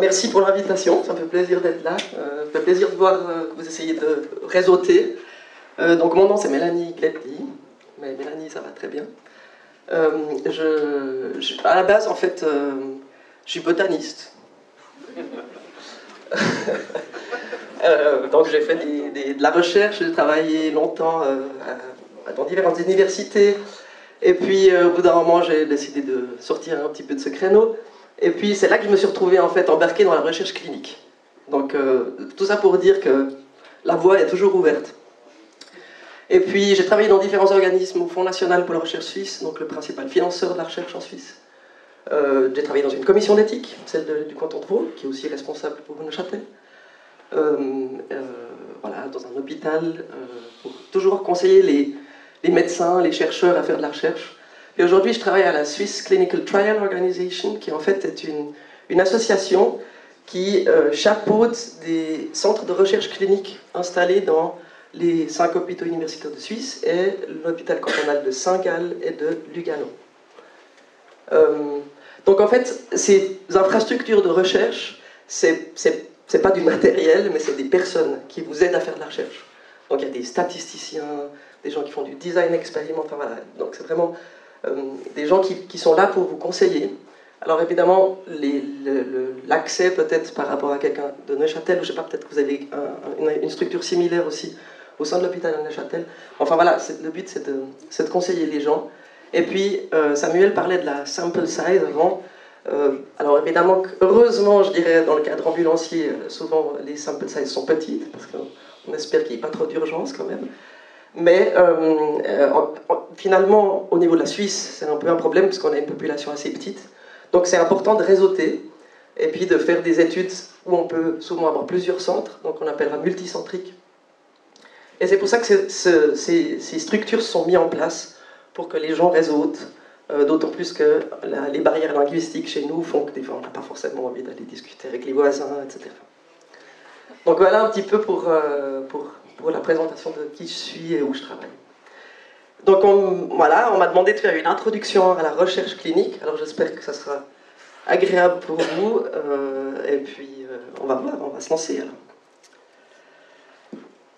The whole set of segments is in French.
Merci pour l'invitation, ça me fait plaisir d'être là. Euh, ça me fait plaisir de voir euh, que vous essayez de réseauter. Euh, donc mon nom c'est Mélanie Gletti, mais Mélanie ça va très bien. je, à la base en fait, je suis botaniste. donc j'ai fait de la recherche, j'ai travaillé longtemps dans différentes universités. Et puis au bout d'un moment j'ai décidé de sortir un petit peu de ce créneau. Et puis c'est là que je me suis retrouvé en fait embarqué dans la recherche clinique. Donc euh, tout ça pour dire que la voie est toujours ouverte. Et puis j'ai travaillé dans différents organismes au Fonds national pour la recherche suisse, donc le principal financeur de la recherche en Suisse. Euh, j'ai travaillé dans une commission d'éthique, celle du canton de Vaud, qui est aussi responsable pour Neuchâtel. Euh, euh, voilà, dans un hôpital, pour toujours conseiller les, les médecins, les chercheurs à faire de la recherche. Et aujourd'hui, je travaille à la Swiss Clinical Trial Organization, qui en fait est une, association qui euh, chapeaute des centres de recherche clinique installés dans les cinq hôpitaux universitaires de Suisse et l'hôpital cantonal de Saint-Gall et de Lugano. Euh, donc en fait, ces infrastructures de recherche, c'est n'est pas du matériel, mais c'est des personnes qui vous aident à faire de la recherche. Donc il y a des statisticiens, des gens qui font du design expérimental, voilà. Donc c'est vraiment des gens qui, sont là pour vous conseiller. Alors évidemment, l'accès peut-être par rapport à quelqu'un de Neuchâtel, ou je sais pas, peut-être que vous avez une, structure similaire aussi au sein de l'hôpital de Neuchâtel. Enfin voilà, le but c'est de, de, conseiller les gens. Et puis euh, Samuel parlait de la sample size avant. Euh, alors évidemment, heureusement, je dirais, dans le cadre ambulancier, souvent les sample size sont petites, parce qu'on espère qu'il n'y ait pas trop d'urgence quand même. Mais euh, euh, finalement, au niveau de la Suisse, c'est un peu un problème parce qu'on a une population assez petite. Donc c'est important de réseauter et puis de faire des études où on peut souvent avoir plusieurs centres, donc on appellera multicentrique. Et c'est pour ça que ces, structures sont mises en place pour que les gens réseautent, euh, d'autant plus que les barrières linguistiques chez nous font que des fois on n'a pas forcément envie d'aller discuter avec les voisins, etc. Donc voilà un petit peu pour, pour pour la présentation de qui je suis et où je travaille. Donc on, voilà, on m'a demandé de faire une introduction à la recherche clinique, alors j'espère que ça sera agréable pour vous, euh, et puis euh, on va voir, on va se lancer.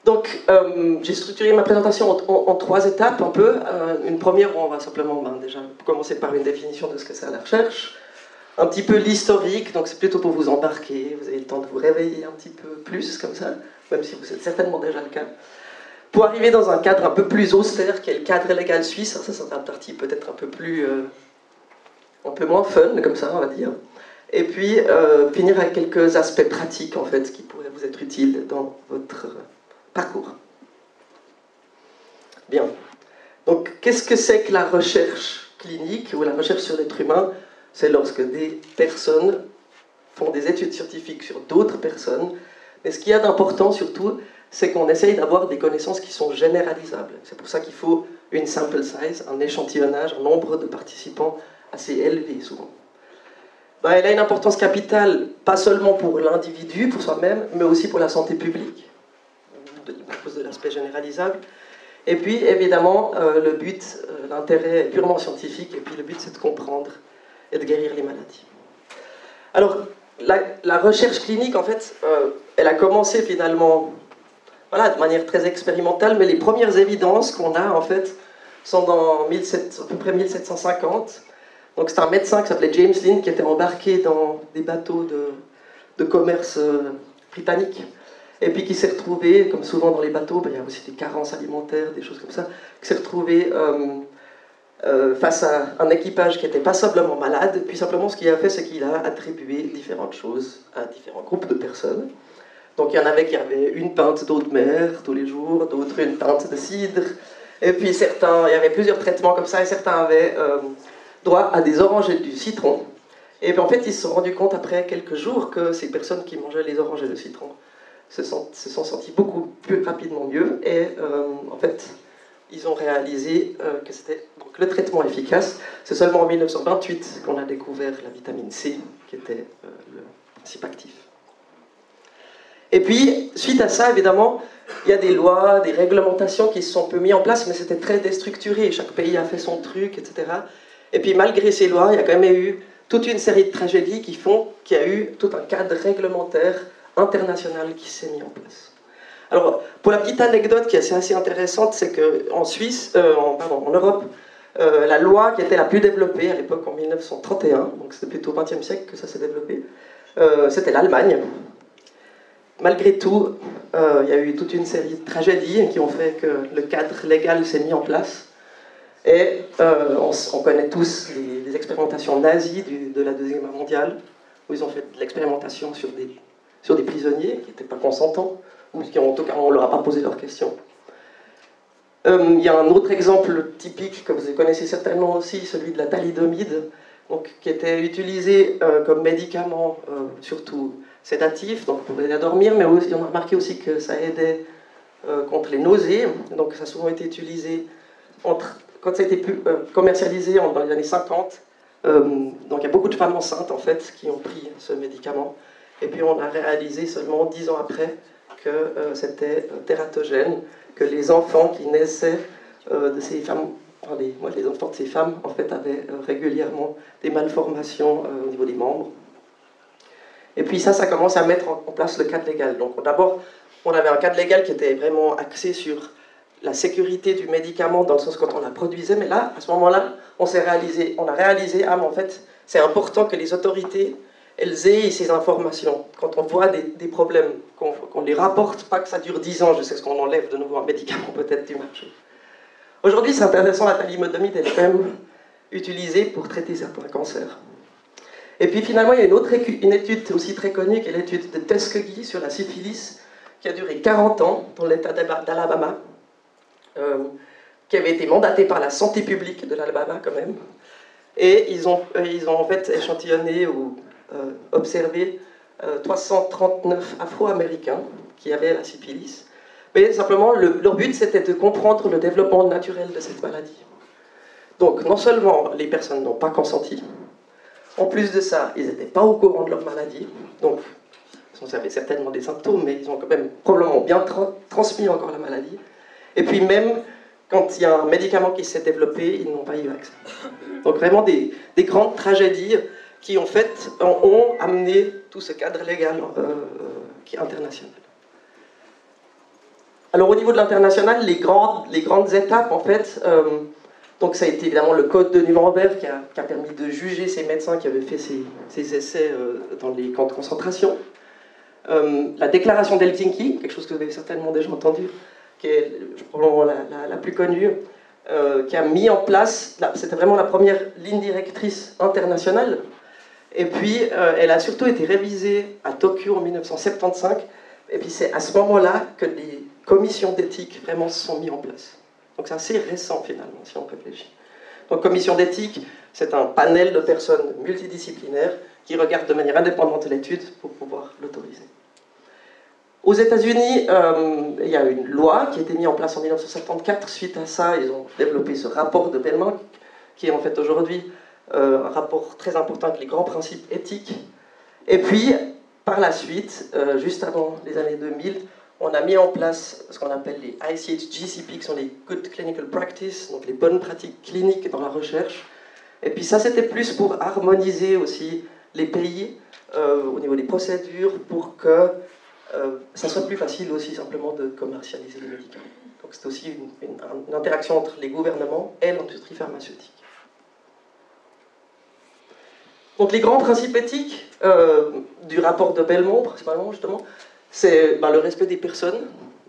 Donc euh, j'ai structuré ma présentation en, trois étapes un peu. une première où on va simplement ben, déjà commencer par une définition de ce que c'est la recherche, un petit peu l'historique, donc c'est plutôt pour vous embarquer, vous avez le temps de vous réveiller un petit peu plus comme ça même si vous êtes certainement déjà le cas, pour arriver dans un cadre un peu plus austère, qui est le cadre légal suisse. Ça, c'est un parti peut-être un peu plus. Euh, un peu moins fun, comme ça, on va dire. Et puis, euh, finir avec quelques aspects pratiques, en fait, qui pourraient vous être utiles dans votre euh, parcours. Bien. Donc, qu'est-ce que c'est que la recherche clinique ou la recherche sur l'être humain? C'est lorsque des personnes font des études scientifiques sur d'autres personnes mais ce qu'il y a d'important surtout, c'est qu'on essaye d'avoir des connaissances qui sont généralisables. C'est pour ça qu'il faut une sample size, un échantillonnage, un nombre de participants assez élevé souvent. Ben, elle a une importance capitale, pas seulement pour l'individu, pour soi-même, mais aussi pour la santé publique, à cause de l'aspect généralisable. Et puis, évidemment, euh, le but, euh, l'intérêt est purement scientifique, et puis le but, c'est de comprendre et de guérir les maladies. Alors, la, recherche clinique, en fait, euh, elle a commencé finalement voilà, de manière très expérimentale, mais les premières évidences qu'on a, en fait, sont dans à peu près 1750. Donc c'est un médecin qui s'appelait James Lind qui était embarqué dans des bateaux de, commerce euh, britanniques et puis qui s'est retrouvé, comme souvent dans les bateaux, ben, il y a aussi des carences alimentaires, des choses comme ça, qui s'est retrouvé euh, euh, face à un équipage qui était passablement malade, puis simplement ce qu'il a fait, c'est qu'il a attribué différentes choses à différents groupes de personnes. Donc il y en avait qui avaient une pinte d'eau de mer tous les jours, d'autres une pinte de cidre, et puis certains, il y avait plusieurs traitements comme ça, et certains avaient euh, droit à des oranges et du citron. Et puis en fait, ils se sont rendus compte après quelques jours que ces personnes qui mangeaient les oranges et le citron se sont, se senties beaucoup plus rapidement mieux, et euh, en fait, ils ont réalisé euh, que c'était donc le traitement efficace. C'est seulement en 1928 qu'on a découvert la vitamine C, qui était le principe actif. Et puis, suite à ça, évidemment, il y a des lois, des réglementations qui se sont peu mises en place, mais c'était très déstructuré. Chaque pays a fait son truc, etc. Et puis, malgré ces lois, il y a quand même eu toute une série de tragédies qui font qu'il y a eu tout un cadre réglementaire international qui s'est mis en place. Alors, pour la petite anecdote qui est assez, intéressante, c'est qu'en Suisse, euh, en, Europe, euh, la loi qui était la plus développée à l'époque en 1931, donc c'était plutôt au XXe siècle que ça s'est développé, euh, c'était l'Allemagne. Malgré tout, il y a eu toute une série de tragédies qui ont fait que le cadre légal s'est mis en place. Et on, connaît tous les, expérimentations nazies de la Deuxième Guerre mondiale, où ils ont fait de l'expérimentation sur des, sur des prisonniers qui n'étaient pas consentants, ou qui en tout cas on ne leur a pas posé leurs questions. Euh, il y a un autre exemple typique que vous connaissez certainement aussi, celui de la thalidomide, donc, qui était utilisé euh, comme médicament, euh, surtout sédatif, donc pour aider à dormir, mais on a remarqué aussi que ça aidait contre les nausées, donc ça a souvent été utilisé quand ça a été commercialisé dans les années 50. donc il y a beaucoup de femmes enceintes en fait qui ont pris ce médicament, et puis on a réalisé seulement dix ans après que euh, c'était euh, tératogène, que les enfants qui naissaient euh, de ces femmes, les enfants de ces femmes, en fait, avaient régulièrement des malformations au niveau des membres. Et puis ça, ça commence à mettre en place le cadre légal. Donc d'abord, on avait un cadre légal qui était vraiment axé sur la sécurité du médicament dans le sens quand on la produisait, mais là, à ce moment-là, on s'est réalisé, on a réalisé, ah, mais en fait, c'est important que les autorités elles aient ces informations. Quand on voit des, problèmes, qu'on les rapporte, pas que ça dure 10 ans, je sais ce qu'on enlève de nouveau un médicament peut-être du marché. Aujourd'hui, c'est intéressant, la thalidomide est quand même utilisée pour traiter certains cancers. Et puis finalement, il y a une autre une étude aussi très connue, qui est l'étude de Tuskegee sur la syphilis, qui a duré 40 ans dans l'État d'Alabama, euh, qui avait été mandatée par la santé publique de l'Alabama quand même. Et ils ont, euh, ils ont en fait échantillonné ou euh, observé 339 euh, Afro-Américains qui avaient la syphilis. Mais simplement, leur but, c'était de comprendre le développement naturel de cette maladie. Donc, non seulement les personnes n'ont pas consenti, en plus de ça, ils n'étaient pas au courant de leur maladie. Donc, ils avaient certainement des symptômes, mais ils ont quand même probablement bien transmis encore la maladie. Et puis même, quand il y a un médicament qui s'est développé, ils n'ont pas eu accès. Donc vraiment des, des grandes tragédies qui en fait ont amené tout ce cadre légal euh, qui est international. Alors au niveau de l'international, les grandes, les grandes étapes en fait, euh, donc ça a été évidemment le code de Nuremberg qui a, permis de juger ces médecins qui avaient fait ces, essais euh, dans les camps de concentration. la déclaration d'Helsinki, quelque chose que vous avez certainement déjà entendu, qui est probablement la, plus connue, qui a mis en place, c'était vraiment la première ligne directrice internationale et puis, euh, elle a surtout été révisée à Tokyo en 1975. Et puis, c'est à ce moment-là que les commissions d'éthique vraiment se sont mises en place. Donc, c'est assez récent finalement, si on réfléchit. Donc, commission d'éthique, c'est un panel de personnes multidisciplinaires qui regardent de manière indépendante l'étude pour pouvoir l'autoriser. Aux États-Unis, euh, il y a une loi qui a été mise en place en 1974. Suite à ça, ils ont développé ce rapport de Bellman, qui est en fait aujourd'hui euh, un rapport très important avec les grands principes éthiques. Et puis, par la suite, euh, juste avant les années 2000, on a mis en place ce qu'on appelle les ICH-GCP, qui sont les Good Clinical Practice, donc les bonnes pratiques cliniques dans la recherche. Et puis ça, c'était plus pour harmoniser aussi les pays euh, au niveau des procédures, pour que ça soit plus facile aussi simplement de commercialiser les médicaments. Donc c'est aussi une, interaction entre les gouvernements et l'industrie pharmaceutique. Donc les grands principes éthiques euh, du rapport de Belmont, principalement justement, c'est ben, le respect des personnes.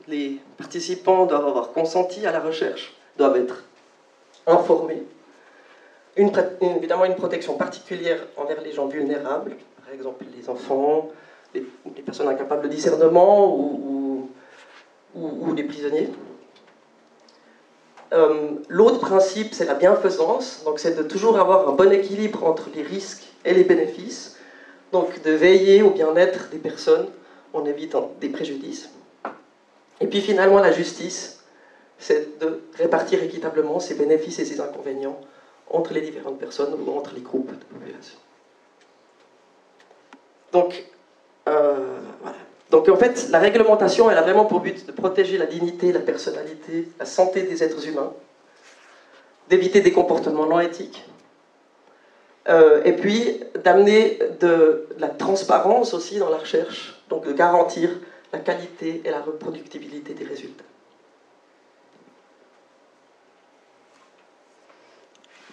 Les participants doivent avoir consenti à la recherche, doivent être informés. évidemment, une protection particulière envers les gens vulnérables, par exemple les enfants, les, personnes incapables de discernement ou, ou, les prisonniers. Euh, l'autre principe, c'est la bienfaisance, donc c'est de toujours avoir un bon équilibre entre les risques et les bénéfices, donc de veiller au bien-être des personnes en évitant des préjudices. Et puis finalement, la justice, c'est de répartir équitablement ces bénéfices et ces inconvénients entre les différentes personnes ou entre les groupes de population. Donc, euh, en fait, la réglementation, elle a vraiment pour but de protéger la dignité, la personnalité, la santé des êtres humains, d'éviter des comportements non éthiques, Euh, et puis d'amener de, la transparence aussi dans la recherche, donc de garantir la qualité et la reproductibilité des résultats.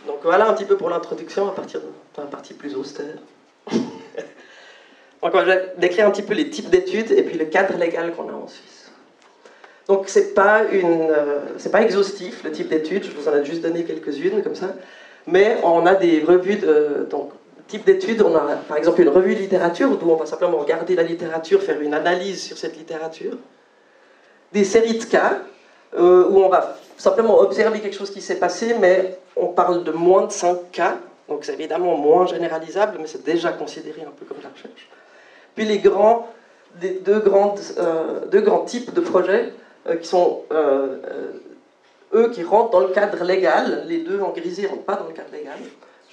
Donc voilà un petit peu pour l'introduction à partir d'un partie plus austère. Donc on va décrire un petit peu les types d'études et puis le cadre légal qu'on a en Suisse. Donc c'est pas une, euh, pas exhaustif le type d'études. Je vous en ai juste donné quelques-unes comme ça, mais on a des revues de donc type d'études. On a par exemple une revue de littérature où on va simplement regarder la littérature, faire une analyse sur cette littérature. Des séries de cas euh, où on va simplement observer quelque chose qui s'est passé, mais on parle de moins de 5 cas, donc c'est évidemment moins généralisable, mais c'est déjà considéré un peu comme de la recherche. Puis les grands, euh, deux grands types de projets euh, qui sont eux qui rentrent dans le cadre légal, les deux en grisé ne rentrent pas dans le cadre légal.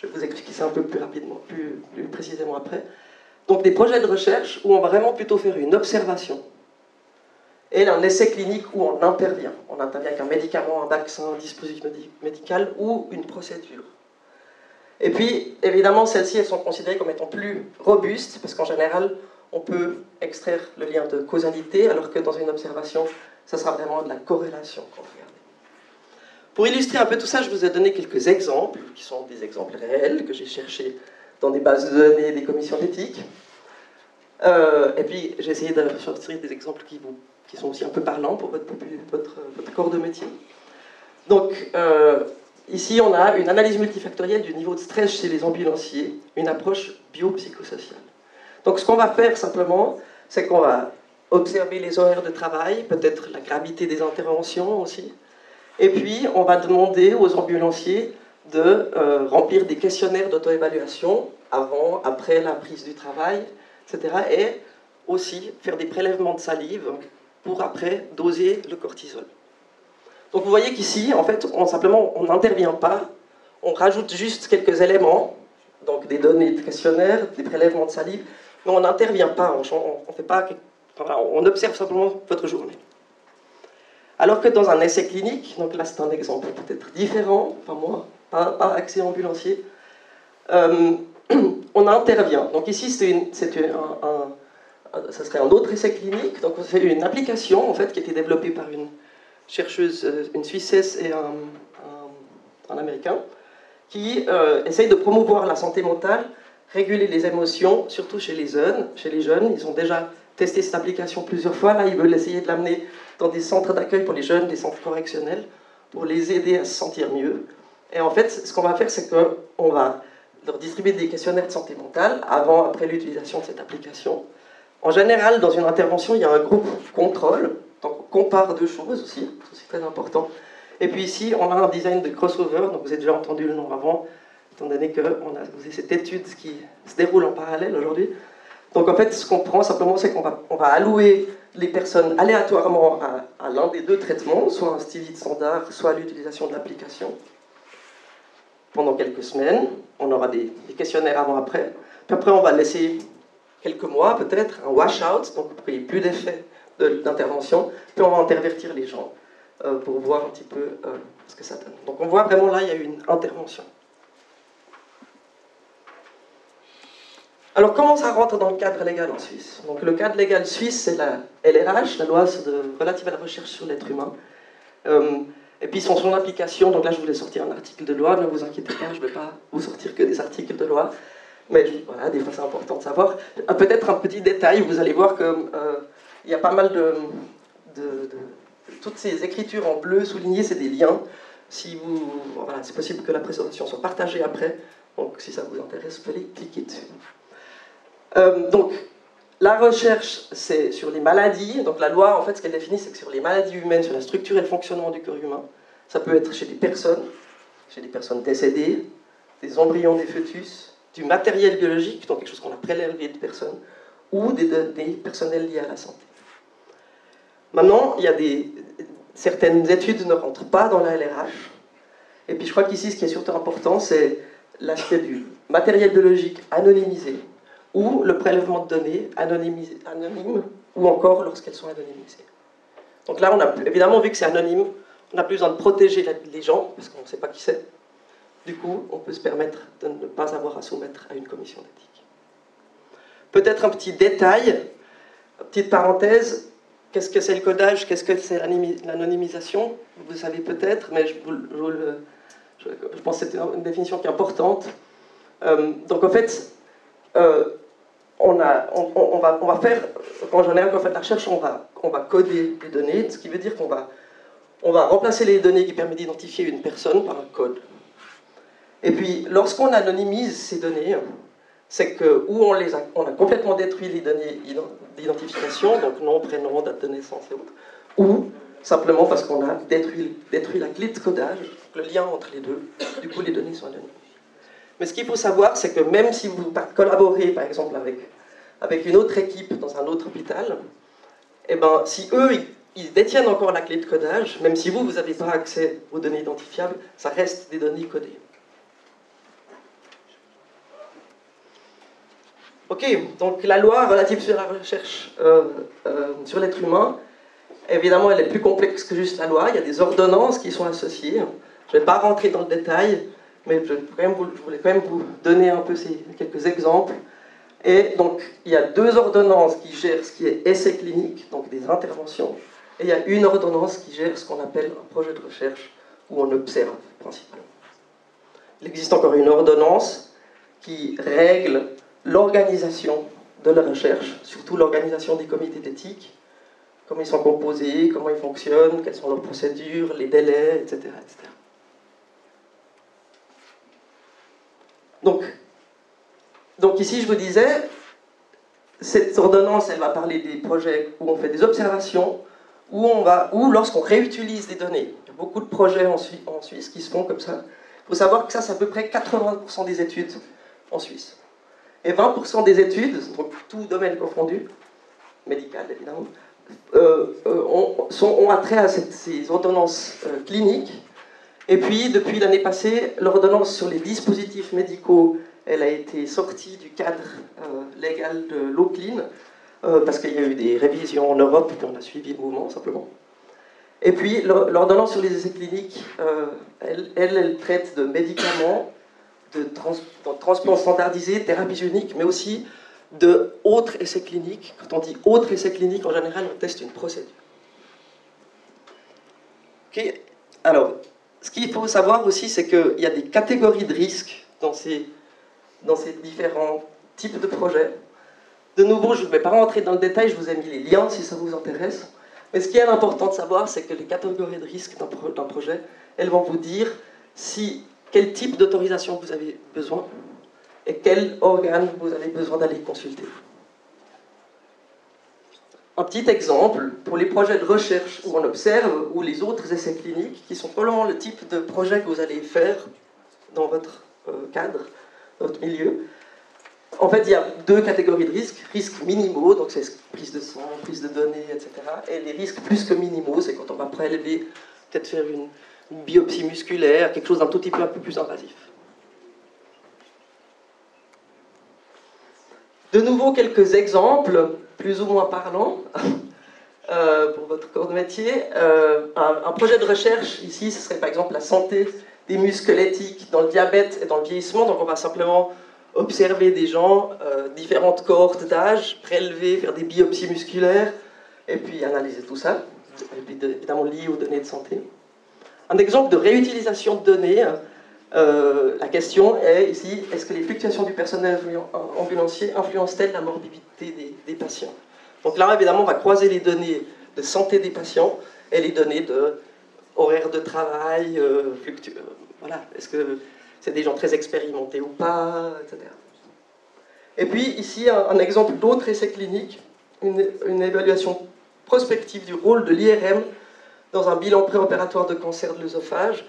Je vais vous expliquer ça un peu plus rapidement, plus, précisément après. Donc des projets de recherche où on va vraiment plutôt faire une observation et un essai clinique où on intervient. On intervient avec un médicament, un vaccin, un dispositif médical ou une procédure. Et puis, évidemment, celles-ci, elles sont considérées comme étant plus robustes, parce qu'en général, on peut extraire le lien de causalité, alors que dans une observation, ça sera vraiment de la corrélation qu'on. Pour illustrer un peu tout ça, je vous ai donné quelques exemples, qui sont des exemples réels, que j'ai cherchés dans des bases de données des commissions d'éthique. Euh, et puis, j'ai essayé de sortir des exemples qui sont aussi un peu parlants pour votre, votre, corps de métier. Donc, euh, ici, on a une analyse multifactorielle du niveau de stress chez les ambulanciers, une approche biopsychosociale. Donc, ce qu'on va faire simplement, c'est qu'on va observer les horaires de travail, peut-être la gravité des interventions aussi, et puis on va demander aux ambulanciers de euh, remplir des questionnaires d'auto-évaluation avant, après la prise du travail, etc. Et aussi faire des prélèvements de salive pour après doser le cortisol. Donc vous voyez qu'ici, en fait, on simplement, on n'intervient pas, on rajoute juste quelques éléments, donc des données de questionnaire, des prélèvements de salive, mais on n'intervient pas, on, on, fait pas, on observe simplement votre journée. Alors que dans un essai clinique, donc là c'est un exemple peut-être différent, enfin moi, pas, accès ambulancier, euh, on intervient. Donc ici c'est un, ça serait un autre essai clinique. Donc c'est une application en fait qui a été développée par une chercheuse, euh, une Suissesse et un, Américain, qui euh, essaye de promouvoir la santé mentale, réguler les émotions, surtout chez les jeunes. Chez les jeunes, ils ont déjà testé cette application plusieurs fois. Là, ils veulent essayer de l'amener dans des centres d'accueil pour les jeunes, des centres correctionnels, pour les aider à se sentir mieux. Et en fait, ce qu'on va faire, c'est qu'on va leur distribuer des questionnaires de santé mentale avant, après l'utilisation de cette application. En général, dans une intervention, il y a un groupe contrôle, donc on compare deux choses aussi, c'est très important. Et puis ici, on a un design de crossover, donc vous avez déjà entendu le nom avant, étant donné qu'on a cette étude qui se déroule en parallèle aujourd'hui. Donc en fait, ce qu'on prend simplement, c'est qu'on va, allouer les personnes aléatoirement à, l'un des deux traitements, soit un stevie standard, soit l'utilisation de l'application. Pendant quelques semaines, on aura des, questionnaires avant-après. Puis après, on va laisser quelques mois peut-être, un wash-out, donc il n'y ait plus d'effet d'intervention, puis on va intervertir les gens euh, pour voir un petit peu euh, ce que ça donne. Donc on voit vraiment là, il y a une intervention. Alors comment ça rentre dans le cadre légal en Suisse? Donc le cadre légal suisse, c'est la LRH, la loi relative à la recherche sur l'être humain. Euh, et puis son, application, donc là je voulais sortir un article de loi, ne vous inquiétez pas, je ne vais pas vous sortir que des articles de loi. Mais voilà, des fois c'est important de savoir. Euh, peut-être un petit détail, vous allez voir qu'il euh, y a pas mal de, Toutes ces écritures en bleu soulignées, c'est des liens. Si vous, voilà, c'est possible que la présentation soit partagée après. Donc si ça vous intéresse, vous pouvez cliquer dessus. Euh, donc, la recherche, c'est sur les maladies. Donc la loi, en fait, ce qu'elle définit, c'est que sur les maladies humaines, sur la structure et le fonctionnement du corps humain, ça peut être chez des personnes, chez des personnes décédées, des embryons des fœtus, du matériel biologique, donc quelque chose qu'on a prélevé de personnes, ou des données personnelles liées à la santé. Maintenant, il y a des, certaines études ne rentrent pas dans la LRH. Et puis je crois qu'ici, ce qui est surtout important, c'est l'aspect du matériel biologique anonymisé, ou le prélèvement de données anonymisé, anonyme, ou encore lorsqu'elles sont anonymisées. Donc là, on a, évidemment, vu que c'est anonyme, on n'a plus besoin de protéger les gens, parce qu'on ne sait pas qui c'est. du coup, on peut se permettre de ne pas avoir à soumettre à une commission d'éthique. Peut-être un petit détail, petite parenthèse, qu'est-ce que c'est le codage, qu'est-ce que c'est l'anonymisation? Vous savez peut-être, mais je, je, pense que c'est une définition qui est importante. Euh, donc en fait, euh, on, va, faire, en général, quand on fait de la recherche, on va, coder les données, ce qui veut dire qu'on va, on va remplacer les données qui permettent d'identifier une personne par un code. Et puis, lorsqu'on anonymise ces données, c'est que ou on, les a, a complètement détruit les données d'identification, donc nom, prénom, date de naissance et autres, ou simplement parce qu'on a détruit, détruit la clé de codage, le lien entre les deux, du coup les données sont anonymes. Mais ce qu'il faut savoir, c'est que même si vous collaborez, par exemple, avec, avec une autre équipe dans un autre hôpital, eh ben, si eux, ils, détiennent encore la clé de codage, même si vous, vous n'avez pas accès aux données identifiables, ça reste des données codées. Ok, donc la loi relative sur la recherche euh, euh, sur l'être humain, évidemment, elle est plus complexe que juste la loi. Il y a des ordonnances qui sont associées. Je ne vais pas rentrer dans le détail, mais je, voulais quand même vous donner un peu ces, quelques exemples. Et donc, il y a deux ordonnances qui gèrent ce qui est essai clinique, donc des interventions, et il y a une ordonnance qui gère ce qu'on appelle un projet de recherche, où on observe principalement. Il existe encore une ordonnance qui règle l'organisation de la recherche, surtout l'organisation des comités d'éthique, comment ils sont composés, comment ils fonctionnent, quelles sont leurs procédures, les délais, etc. etc. Donc, donc ici, je vous disais, cette ordonnance, elle va parler des projets où on fait des observations, où, on va, où lorsqu'on réutilise des données, il y a beaucoup de projets en, Suisse qui se font comme ça. Il faut savoir que ça, c'est à peu près 80% des études en Suisse. Et 20% des études, donc tout domaine confondu, médical évidemment, euh, euh, ont, sont, attrait à ces ordonnances euh, cliniques et puis, depuis l'année passée, l'ordonnance sur les dispositifs médicaux, elle a été sortie du cadre euh, légal de l'eau clean, euh, parce qu'il y a eu des révisions en Europe, puis on a suivi le mouvement simplement. Et puis, l'ordonnance sur les essais cliniques, euh, elle, elle, traite de médicaments, de, transport standardisé, thérapie mais aussi de autres essais cliniques. Quand on dit autres essais cliniques, en général, on teste une procédure. Ok? Alors, ce qu'il faut savoir aussi, c'est qu'il y a des catégories de risques dans ces, différents types de projets. De nouveau, je ne vais pas rentrer dans le détail, je vous ai mis les liens si ça vous intéresse. Mais ce qui est important de savoir, c'est que les catégories de risques d'un projet, elles vont vous dire quel type d'autorisation vous avez besoin et quel organe vous avez besoin d'aller consulter. Un petit exemple, pour les projets de recherche où on observe, ou les autres essais cliniques, qui sont probablement le type de projet que vous allez faire dans votre euh, cadre, votre milieu. En fait, il y a deux catégories de risques. Risques minimaux, donc c'est prise de sang, prise de données, etc. Et les risques plus que minimaux, c'est quand on va prélever, peut-être faire une, biopsie musculaire, quelque chose d'un tout petit peu un peu plus invasif. De nouveau, quelques exemples plus ou moins parlant euh, pour votre corps de métier. Euh, un, projet de recherche ici, ce serait par exemple la santé des muscles dans le diabète et dans le vieillissement. Donc on va simplement observer des gens, euh, différentes cohortes d'âge, prélever, faire des biopsies musculaires, et puis analyser tout ça, évidemment lié aux données de santé. Un exemple de réutilisation de données, la question est ici, est-ce que les fluctuations du personnel ambulancier influencent-elles la morbidité des, patients? Donc là, évidemment, on va croiser les données de santé des patients et les données de horaire de travail, euh, euh, voilà, est-ce que c'est des gens très expérimentés ou pas, etc. Et puis ici, un, exemple d'autre essai clinique, une, une, évaluation prospective du rôle de l'IRM dans un bilan préopératoire de cancer de l'œsophage.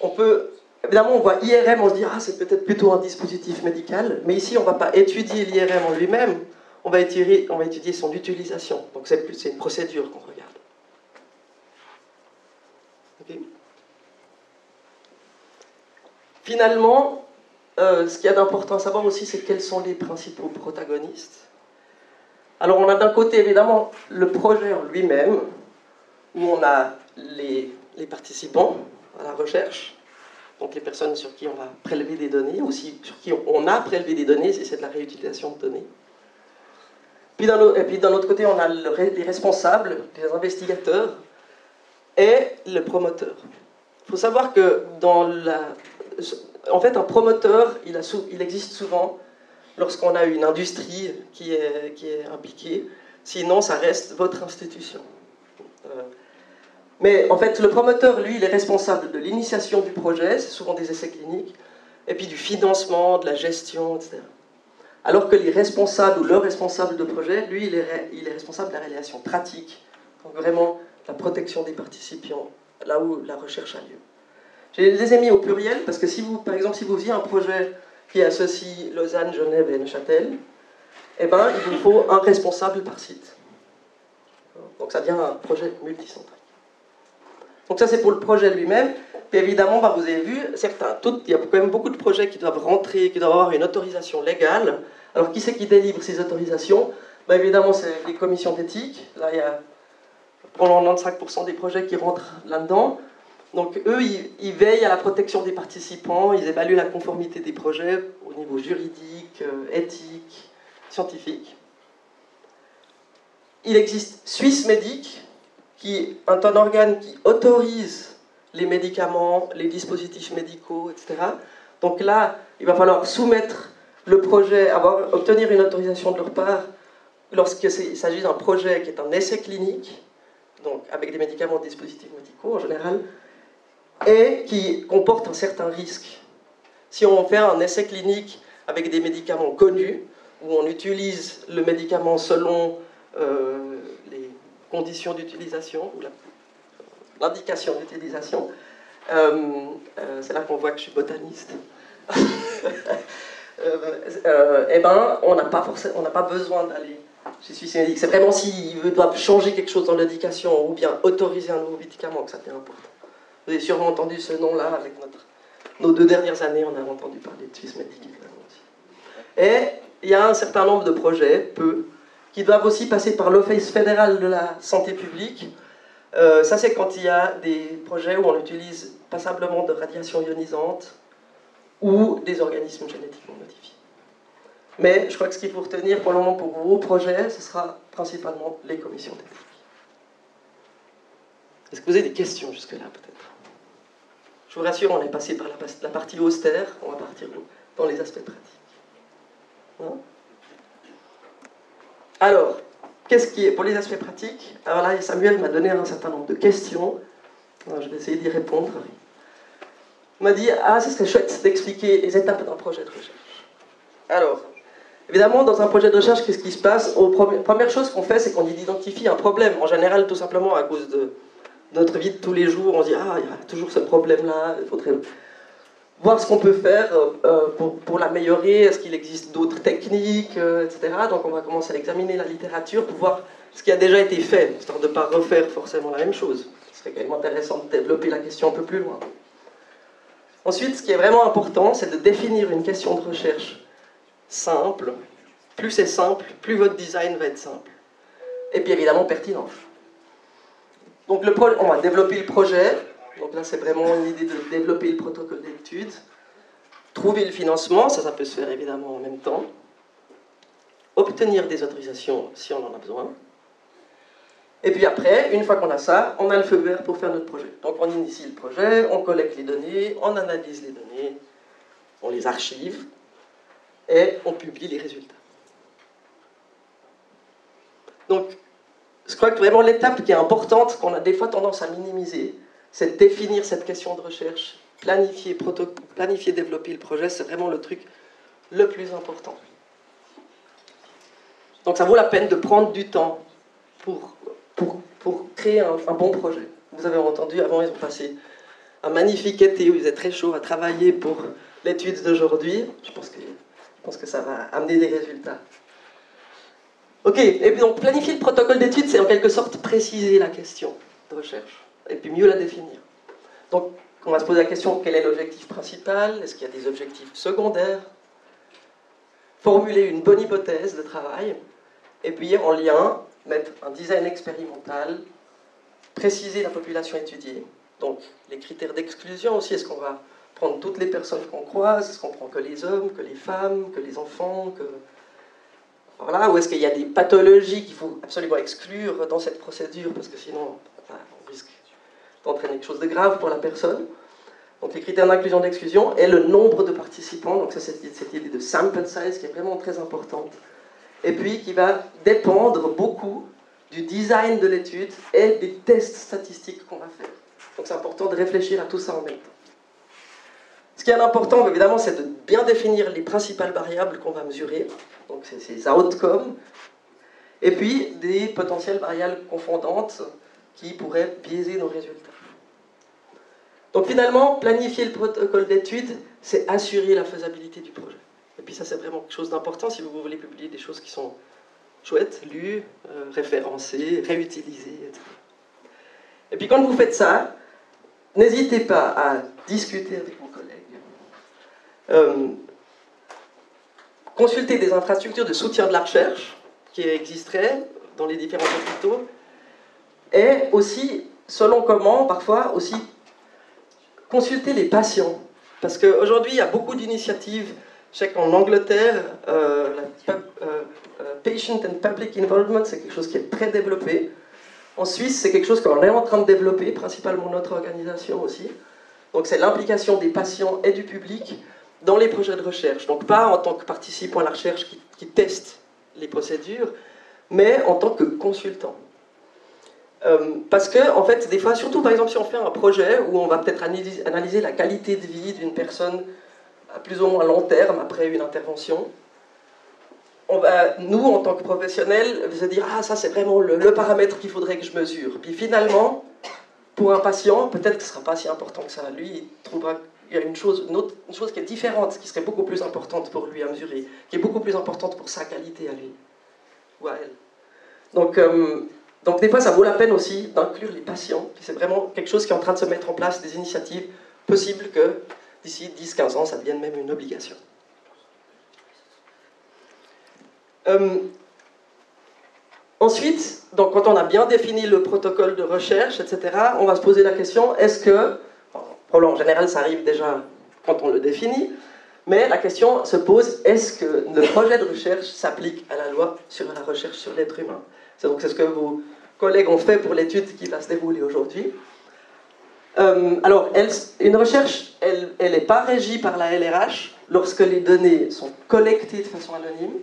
On peut Évidemment, on voit IRM, on se dit, ah, c'est peut-être plutôt un dispositif médical, mais ici, on ne va pas étudier l'IRM en lui-même, on, va étudier, son utilisation. Donc, c'est une procédure qu'on regarde. Finalement, euh, ce qu'il y a d'important à savoir aussi, c'est quels sont les principaux protagonistes. Alors, on a d'un côté, évidemment, le projet en lui-même, où on a les participants à la recherche, donc les personnes sur qui on va prélever des données, aussi sur qui on a prélevé des données, c'est de la réutilisation de données. Puis et puis d'un autre côté, on a les responsables, les investigateurs et le promoteur. Il faut savoir que dans la... En fait, un promoteur, il, a existe souvent lorsqu'on a une industrie qui est, qui est impliquée. Sinon, ça reste votre institution. Euh, mais en fait, le promoteur, lui, il est responsable de l'initiation du projet, c'est souvent des essais cliniques, et puis du financement, de la gestion, etc. Alors que les responsables ou le responsable de projet, lui, il est, responsable de la réalisation pratique, donc vraiment la protection des participants, là où la recherche a lieu. Je les ai mis au pluriel parce que si vous, par exemple, si vous faisiez un projet qui associe Lausanne, Genève et Neuchâtel, eh ben, il vous faut un responsable par site. Donc ça devient un projet multicentrique. Donc ça c'est pour le projet lui-même. Puis évidemment, bah, vous avez vu, il y a quand même beaucoup de projets qui doivent rentrer, qui doivent avoir une autorisation légale. Alors qui c'est qui délivre ces autorisations? Bah, Évidemment, c'est les commissions d'éthique. Là, il y a probablement 95% des projets qui rentrent là-dedans. Donc eux, ils, veillent à la protection des participants, ils évaluent la conformité des projets au niveau juridique, euh, éthique, scientifique. Il existe Suisse Médic, qui est un organe qui autorise les médicaments, les dispositifs médicaux, etc. Donc là, il va falloir soumettre le projet, avoir, obtenir une autorisation de leur part lorsqu'il s'agit d'un projet qui est un essai clinique, donc avec des médicaments, des dispositifs médicaux en général, et qui comporte un certain risque. Si on fait un essai clinique avec des médicaments connus, où on utilise le médicament selon euh, conditions d'utilisation, l'indication d'utilisation. Euh, euh, c'est là qu'on voit que je suis botaniste. euh, eh ben, on n'a pas, pas besoin d'aller chez Suisse C'est vraiment s'ils doivent changer quelque chose dans l'indication ou bien autoriser un nouveau médicament que ça devient important. Vous avez sûrement entendu ce nom-là avec notre, nos deux dernières années, on a entendu parler de Suisse Medic Et il y a un certain nombre de projets, peu, qui doivent aussi passer par l'Office fédéral de la santé publique. Euh, ça, c'est quand il y a des projets où on utilise passablement de radiation ionisante ou des organismes génétiquement modifiés. Mais je crois que ce qu'il faut retenir pour le moment pour vos projets, ce sera principalement les commissions d'éthique. Est-ce que vous avez des questions jusque-là, peut-être? Je vous rassure, on est passé par la, partie austère, on va partir dans les aspects pratiques. Alors, qu'est-ce qui est pour les aspects pratiques Alors là, Samuel m'a donné un certain nombre de questions. je vais essayer d'y répondre. Il m'a dit Ah, ce serait chouette d'expliquer les étapes d'un projet de recherche. Alors, évidemment, dans un projet de recherche, qu'est-ce qui se passe? La Première chose qu'on fait, c'est qu'on identifie un problème. En général, tout simplement à cause de notre vie de tous les jours, on se dit Ah, il y a toujours ce problème-là, voir ce qu'on peut faire euh, euh, pour, pour l'améliorer, est-ce qu'il existe d'autres techniques, euh, etc. Donc on va commencer à examiner la littérature pour voir ce qui a déjà été fait, histoire de ne pas refaire forcément la même chose. Ce serait quand même intéressant de développer la question un peu plus loin. Ensuite, ce qui est vraiment important, c'est de définir une question de recherche simple. Plus c'est simple, plus votre design va être simple. Et puis évidemment pertinent. Donc le on va développer le projet, donc là, c'est vraiment une idée de développer le protocole d'étude. Trouver le financement, ça, ça peut se faire évidemment en même temps. Obtenir des autorisations si on en a besoin. Et puis après, une fois qu'on a ça, on a le feu vert pour faire notre projet. Donc on initie le projet, on collecte les données, on analyse les données, on les archive et on publie les résultats. Donc, je crois que vraiment l'étape qui est importante, qu'on a des fois tendance à minimiser, c'est définir cette question de recherche, planifier, planifier, développer le projet, c'est vraiment le truc le plus important. Donc ça vaut la peine de prendre du temps pour, pour, pour créer un, bon projet. Vous avez entendu, avant ils ont passé un magnifique été où ils étaient très chauds à travailler pour l'étude d'aujourd'hui. Je pense, que, je pense que ça va amener des résultats. Ok, et donc planifier le protocole d'étude, c'est en quelque sorte préciser la question de recherche et puis mieux la définir. Donc, on va se poser la question quel est l'objectif principal? Est-ce qu'il y a des objectifs secondaires? Formuler une bonne hypothèse de travail, et puis en lien, mettre un design expérimental, préciser la population étudiée, donc les critères d'exclusion aussi, est-ce qu'on va prendre toutes les personnes qu'on croise, est-ce qu'on prend que les hommes, que les femmes, que les enfants, que... Voilà, ou est-ce qu'il y a des pathologies qu'il faut absolument exclure dans cette procédure, parce que sinon, on risque d'entraîner quelque chose de grave pour la personne. Donc les critères d'inclusion d'exclusion et le nombre de participants, donc ça c'est cette idée de sample size qui est vraiment très importante, et puis qui va dépendre beaucoup du design de l'étude et des tests statistiques qu'on va faire. Donc c'est important de réfléchir à tout ça en même temps. Ce qui est important, évidemment, c'est de bien définir les principales variables qu'on va mesurer, donc c'est ces outcomes, et puis des potentielles variables confondantes qui pourraient biaiser nos résultats. Donc finalement, planifier le protocole d'étude, c'est assurer la faisabilité du projet. Et puis ça, c'est vraiment quelque chose d'important si vous voulez publier des choses qui sont chouettes, lues, euh, référencées, réutilisées, etc. Et puis quand vous faites ça, n'hésitez pas à discuter avec vos collègues. Euh, consulter des infrastructures de soutien de la recherche qui existeraient dans les différents hôpitaux. Et aussi, selon comment, parfois aussi consulter les patients. Parce qu'aujourd'hui, il y a beaucoup d'initiatives. Je sais qu'en Angleterre, euh, euh, euh, Patient and Public Involvement, c'est quelque chose qui est très développé. En Suisse, c'est quelque chose qu'on est en train de développer, principalement notre organisation aussi. Donc c'est l'implication des patients et du public dans les projets de recherche. Donc pas en tant que participant à la recherche qui teste les procédures, mais en tant que consultant. Euh, parce que, en fait, des fois, surtout par exemple si on fait un projet où on va peut-être analyser, la qualité de vie d'une personne à plus ou moins long terme après une intervention, on va, nous, en tant que professionnels, se dire Ah, ça c'est vraiment le, paramètre qu'il faudrait que je mesure. Puis finalement, pour un patient, peut-être que ce ne sera pas si important que ça. Lui, il trouvera qu'il y a une chose, une, autre, chose qui est différente, qui serait beaucoup plus importante pour lui à mesurer, qui est beaucoup plus importante pour sa qualité à lui ou à elle. Donc, euh, donc des fois, ça vaut la peine aussi d'inclure les patients. C'est vraiment quelque chose qui est en train de se mettre en place, des initiatives possibles que d'ici 10-15 ans, ça devienne même une obligation. Euh, ensuite, quand on a bien défini le protocole de recherche, etc., on va se poser la question, est-ce que, en général, ça arrive déjà quand on le définit, mais la question se pose, est-ce que le projet de recherche s'applique à la loi sur la recherche sur l'être humain? C'est donc ce que vos collègues ont fait pour l'étude qui va se dérouler aujourd'hui. Euh, alors, une recherche, elle n'est pas régie par la LRH lorsque les données sont collectées de façon anonyme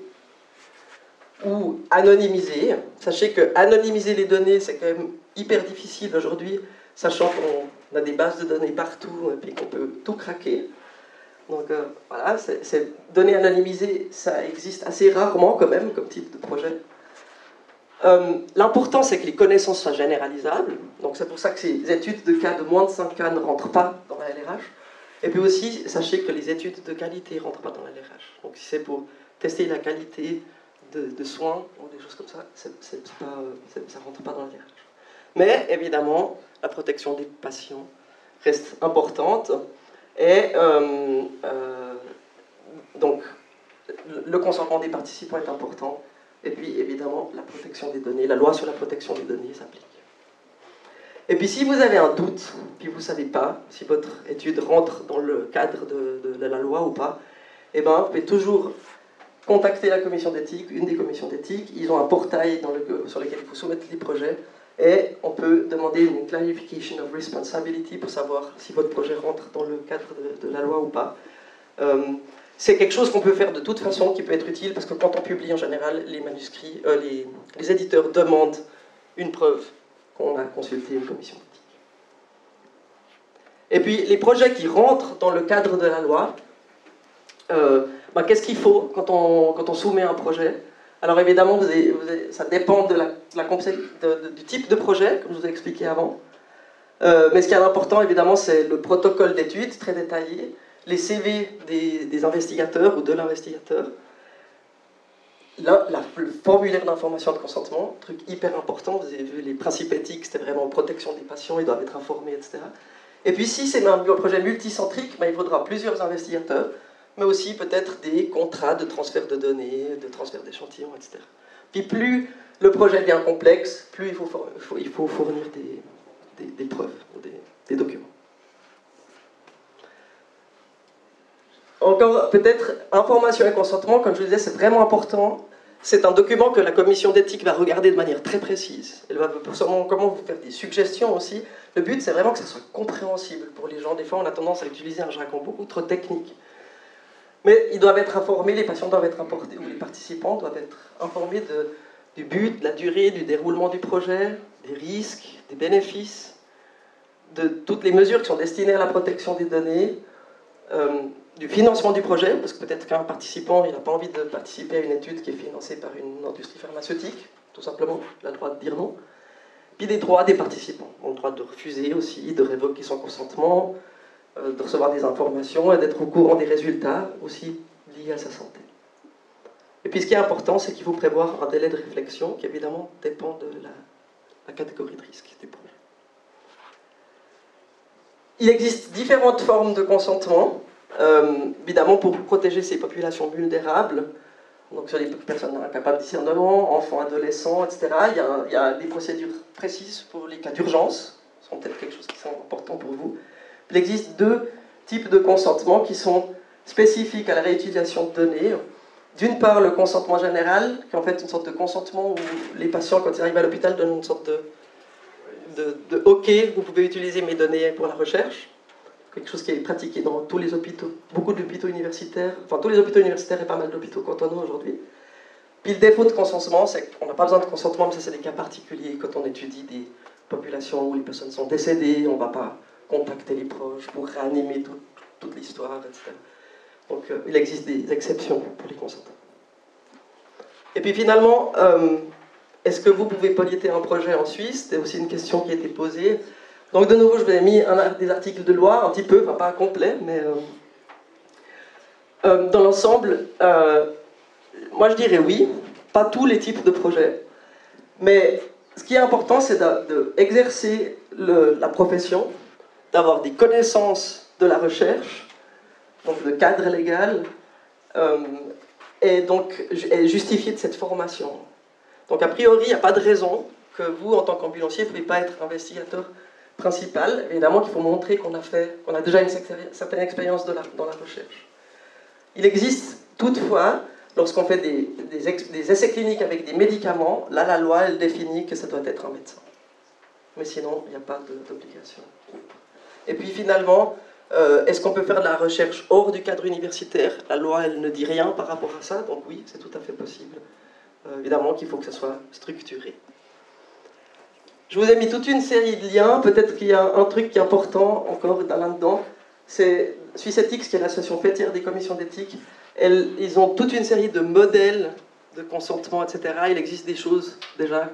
ou anonymisées. Sachez que anonymiser les données, c'est quand même hyper difficile aujourd'hui, sachant qu'on a des bases de données partout et qu'on peut tout craquer. Donc euh, voilà, ces données anonymisées, ça existe assez rarement quand même comme type de projet. Euh, l'important, c'est que les connaissances soient généralisables. Donc, c'est pour ça que ces études de cas de moins de 5 cas ne rentrent pas dans la LRH. Et puis aussi, sachez que les études de qualité ne rentrent pas dans la LRH. Donc, si c'est pour tester la qualité de, soins ou des choses comme ça, ça ne rentre pas dans la LRH. Mais évidemment, la protection des patients reste importante. Et euh, euh, donc, le consentement des participants est important. Et puis, évidemment, la protection des données, la loi sur la protection des données s'applique. Et puis, si vous avez un doute, puis vous ne savez pas si votre étude rentre dans le cadre de, la loi ou pas, eh ben, vous pouvez toujours contacter la commission d'éthique, une des commissions d'éthique. Ils ont un portail sur lequel il faut soumettre les projets. Et on peut demander une clarification of responsibility pour savoir si votre projet rentre dans le cadre de, la loi ou pas. Euh, c'est quelque chose qu'on peut faire de toute façon, qui peut être utile, parce que quand on publie en général, les manuscrits, euh, les, éditeurs demandent une preuve qu'on a consulté une commission d'éthique. Et puis, les projets qui rentrent dans le cadre de la loi, euh, ben, qu'est-ce qu'il faut quand on, soumet un projet? Alors évidemment, ça dépend de la, du type de projet, comme je vous ai expliqué avant. Euh, mais ce qui est important, évidemment, c'est le protocole d'étude, très détaillé, les CV des, investigateurs ou de l'investigateur, le formulaire d'information de consentement, truc hyper important, vous avez vu les principes éthiques, c'était vraiment protection des patients, ils doivent être informés, etc. Et puis si c'est un projet multicentrique, ben, il faudra plusieurs investigateurs, mais aussi peut-être des contrats de transfert de données, de transfert d'échantillons, etc. Puis plus le projet devient complexe, plus il faut, il faut fournir des, des, preuves, des, des documents. Encore, peut-être, information et consentement, comme je vous disais, c'est vraiment important. C'est un document que la commission d'éthique va regarder de manière très précise. Elle va sûrement comment vous faire des suggestions aussi. Le but, c'est vraiment que ça soit compréhensible pour les gens. Des fois, on a tendance à utiliser un jargon beaucoup trop technique. Mais ils doivent être informés, les patients doivent être informés, ou les participants doivent être informés du but, de la durée, du déroulement du projet, des risques, des bénéfices, de toutes les mesures qui sont destinées à la protection des données, euh, du financement du projet, parce que peut-être qu'un participant n'a pas envie de participer à une étude qui est financée par une industrie pharmaceutique, tout simplement, il a le droit de dire non. Puis des droits des participants, le droit de refuser aussi, de révoquer son consentement, euh, de recevoir des informations et d'être au courant des résultats aussi liés à sa santé. Et puis ce qui est important, c'est qu'il faut prévoir un délai de réflexion qui évidemment dépend de la, la catégorie de risque du projet. Il existe différentes formes de consentement. Euh, évidemment, pour protéger ces populations vulnérables, donc sur les personnes incapables de discernement, enfants, adolescents, etc., il y, a, des procédures précises pour les cas d'urgence, ce sont peut-être quelque chose qui sont importants pour vous. Il existe deux types de consentement qui sont spécifiques à la réutilisation de données. D'une part, le consentement général, qui est en fait une sorte de consentement où les patients, quand ils arrivent à l'hôpital, donnent une sorte de OK, vous pouvez utiliser mes données pour la recherche quelque chose qui est pratiqué dans tous les hôpitaux, beaucoup d'hôpitaux universitaires, enfin tous les hôpitaux universitaires et pas mal d'hôpitaux cantonaux aujourd'hui. Puis le défaut de consentement, c'est qu'on n'a pas besoin de consentement, mais ça c'est des cas particuliers quand on étudie des populations où les personnes sont décédées, on ne va pas contacter les proches pour réanimer toute l'histoire, etc. Donc euh, il existe des exceptions pour les consentements. Et puis finalement, euh, est-ce que vous pouvez polieter un projet en Suisse? C'est aussi une question qui a été posée. Donc de nouveau, je vous ai mis des articles de loi, un petit peu, enfin pas complet, mais euh, euh, dans l'ensemble, euh, moi je dirais oui, pas tous les types de projets, mais ce qui est important, c'est d'exercer la profession, d'avoir des connaissances de la recherche, donc de cadre légal, et donc justifier de cette formation. Donc a priori, il n'y a pas de raison que vous, en tant qu'ambulancier, ne pouvez pas être investigateur principal, évidemment qu'il faut montrer qu'on a, fait, qu'on a déjà une certaine expérience dans la recherche. Il existe toutefois, lorsqu'on fait des, des, essais cliniques avec des médicaments, là la loi elle définit que ça doit être un médecin. Mais sinon, il n'y a pas d'obligation. Et puis finalement, euh, est-ce qu'on peut faire de la recherche hors du cadre universitaire? La loi elle ne dit rien par rapport à ça, donc oui, c'est tout à fait possible. Euh, évidemment qu'il faut que ça soit structuré. Je vous ai mis toute une série de liens. Peut-être qu'il y a un truc qui est important encore là-dedans. C'est Suissethics, qui est l'association fêtière des commissions d'éthique. Ils ont toute une série de modèles de consentement, etc. Il existe des choses déjà.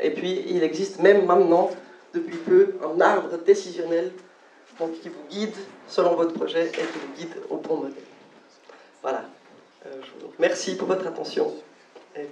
Et puis, il existe même maintenant, depuis peu, un arbre décisionnel qui vous guide selon votre projet et qui vous guide au bon modèle. Voilà. Euh, merci pour votre attention. Et.